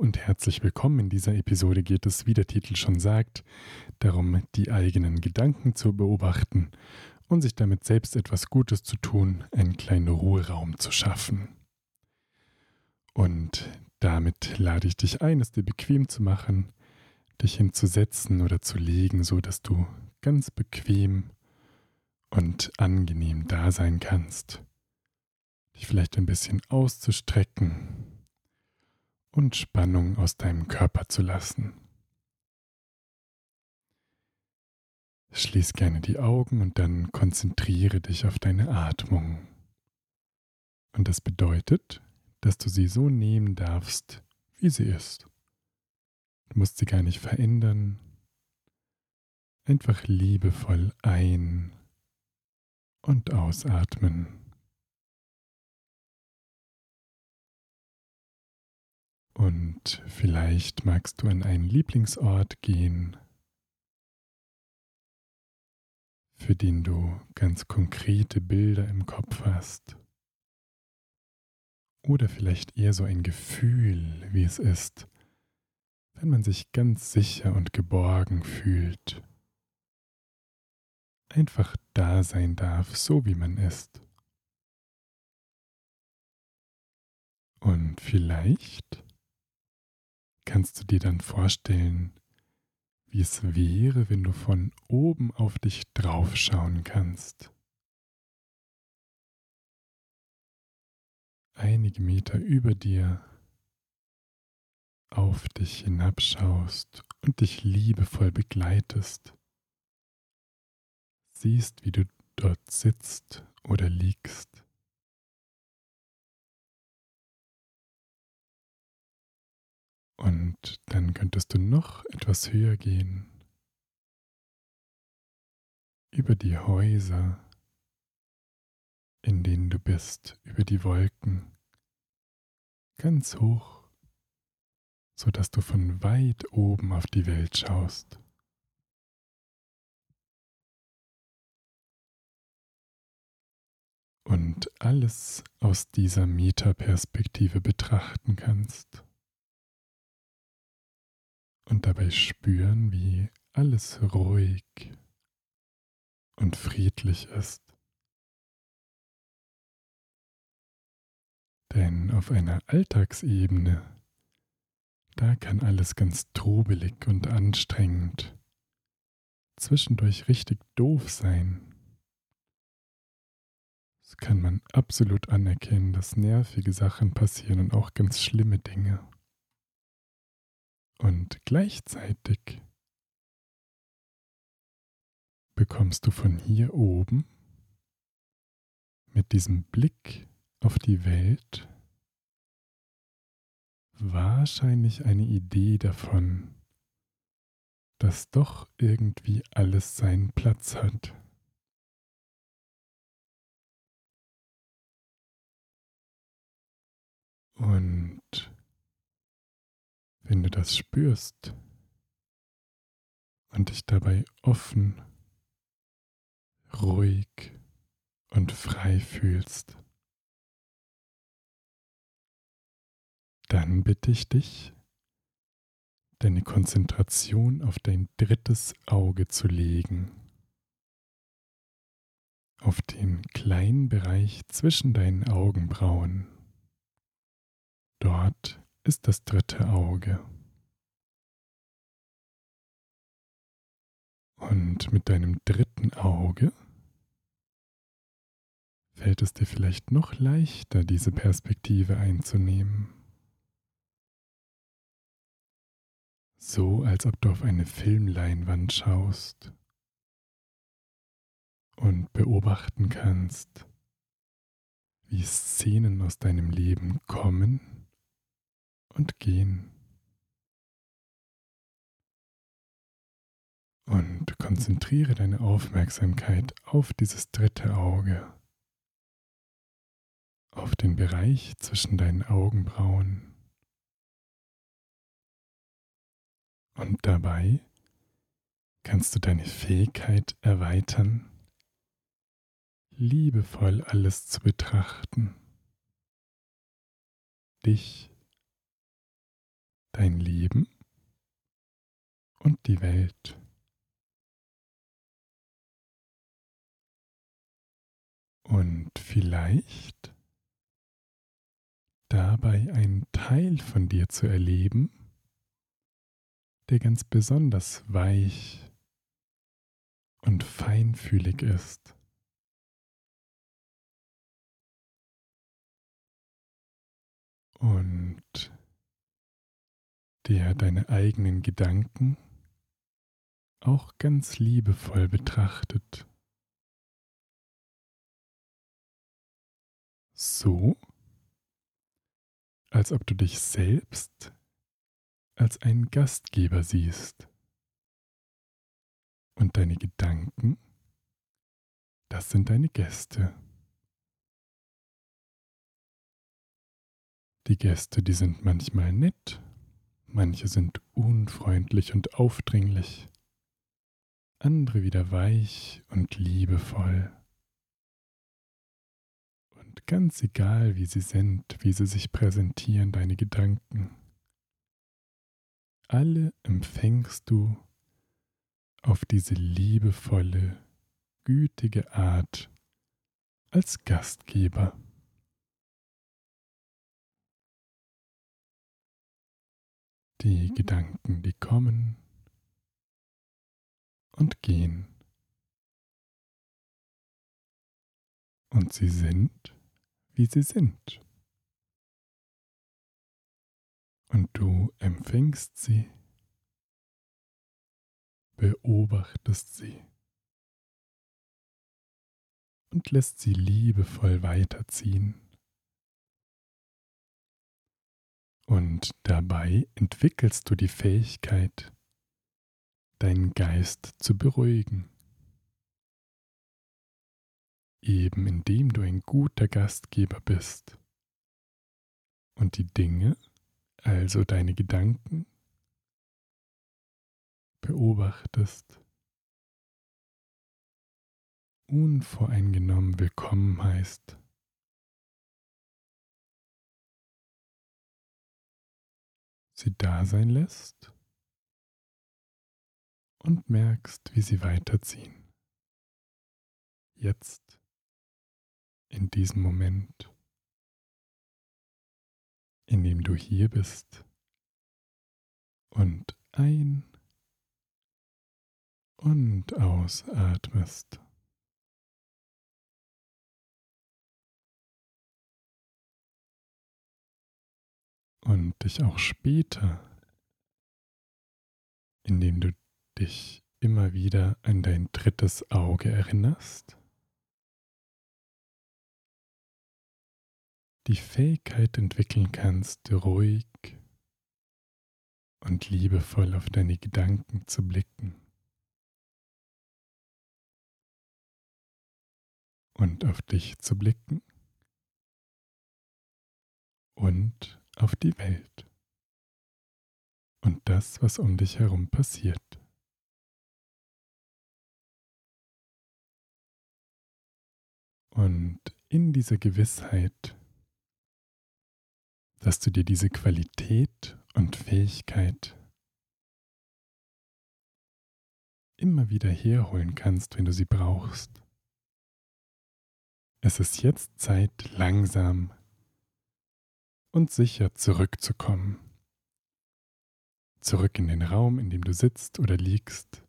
und herzlich willkommen. In dieser Episode geht es, wie der Titel schon sagt, darum, die eigenen Gedanken zu beobachten und sich damit selbst etwas Gutes zu tun, einen kleinen Ruheraum zu schaffen. Und damit lade ich dich ein, es dir bequem zu machen, dich hinzusetzen oder zu legen, so dass du ganz bequem und angenehm da sein kannst. Dich vielleicht ein bisschen auszustrecken und Spannung aus deinem Körper zu lassen. Schließ gerne die Augen und dann konzentriere dich auf deine Atmung. Und das bedeutet, dass du sie so nehmen darfst, wie sie ist. Du musst sie gar nicht verändern. Einfach liebevoll ein- und ausatmen. Und vielleicht magst du an einen Lieblingsort gehen, für den du ganz konkrete Bilder im Kopf hast. Oder vielleicht eher so ein Gefühl, wie es ist, wenn man sich ganz sicher und geborgen fühlt. Einfach da sein darf, so wie man ist. Und vielleicht kannst du dir dann vorstellen, wie es wäre, wenn du von oben auf dich draufschauen kannst. Einige Meter über dir auf dich hinabschaust und dich liebevoll begleitest. Siehst, wie du dort sitzt oder liegst. Und dann könntest du noch etwas höher gehen. Über die Häuser, in denen du bist, über die Wolken, ganz hoch, sodass du von weit oben auf die Welt schaust. Und alles aus dieser Metaperspektive betrachten kannst und dabei spüren, wie alles ruhig und friedlich ist. Denn auf einer Alltagsebene, da kann alles ganz trubelig und anstrengend, zwischendurch richtig doof sein. Das kann man absolut anerkennen, dass nervige Sachen passieren und auch ganz schlimme Dinge. Und gleichzeitig bekommst du von hier oben mit diesem Blick auf die Welt wahrscheinlich eine Idee davon, dass doch irgendwie alles seinen Platz hat. Und wenn du das spürst und dich dabei offen, ruhig und frei fühlst, dann bitte ich dich, deine Konzentration auf dein drittes Auge zu legen, auf den kleinen Bereich zwischen deinen Augenbrauen. Dort ist das dritte Auge. Und mit deinem dritten Auge fällt es dir vielleicht noch leichter, diese Perspektive einzunehmen. So als ob du auf eine Filmleinwand schaust und beobachten kannst, wie Szenen aus deinem Leben kommen und gehen. Und konzentriere deine Aufmerksamkeit auf dieses dritte Auge, auf den Bereich zwischen deinen Augenbrauen. Und dabei kannst du deine Fähigkeit erweitern, liebevoll alles zu betrachten, dich dein Leben und die Welt. Und vielleicht dabei einen Teil von dir zu erleben, der ganz besonders weich und feinfühlig ist. Und der deine eigenen Gedanken auch ganz liebevoll betrachtet. So, als ob du dich selbst als einen Gastgeber siehst. Und deine Gedanken, das sind deine Gäste. Die Gäste, die sind manchmal nett, manche sind unfreundlich und aufdringlich, andere wieder weich und liebevoll. Und ganz egal, wie sie sind, wie sie sich präsentieren, deine Gedanken, alle empfängst du auf diese liebevolle, gütige Art als Gastgeber. Die Gedanken, die kommen und gehen. Und sie sind, wie sie sind. Und du empfängst sie beobachtest sie und lässt sie liebevoll weiterziehen. Und dabei entwickelst du die Fähigkeit, deinen Geist zu beruhigen. Eben indem du ein guter Gastgeber bist und die Dinge, also deine Gedanken, beobachtest, unvoreingenommen willkommen heißt. Sie da sein lässt und merkst, wie sie weiterziehen. Jetzt, in diesem Moment, in dem du hier bist und ein und ausatmest. Und dich auch später, indem du dich immer wieder an dein drittes Auge erinnerst, die Fähigkeit entwickeln kannst, ruhig und liebevoll auf deine Gedanken zu blicken. und auf dich zu blicken und auf die Welt und das, was um dich herum passiert. Und in dieser Gewissheit, dass du dir diese Qualität und Fähigkeit immer wieder herholen kannst, wenn du sie brauchst, es ist jetzt Zeit, langsam und sicher zurückzukommen. Zurück in den Raum, in dem du sitzt oder liegst.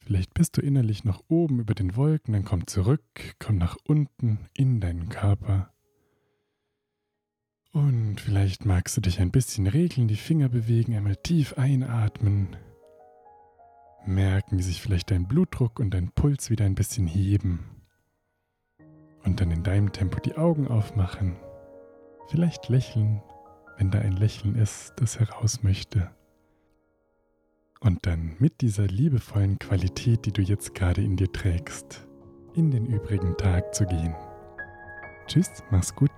Vielleicht bist du innerlich noch oben über den Wolken, dann komm zurück, komm nach unten in deinen Körper. Und vielleicht magst du dich ein bisschen regeln, die Finger bewegen, einmal tief einatmen. Merken, wie sich vielleicht dein Blutdruck und dein Puls wieder ein bisschen heben und dann in deinem Tempo die Augen aufmachen. Vielleicht lächeln, wenn da ein Lächeln ist, das heraus möchte. Und dann mit dieser liebevollen Qualität, die du jetzt gerade in dir trägst, in den übrigen Tag zu gehen. Tschüss, mach's gut.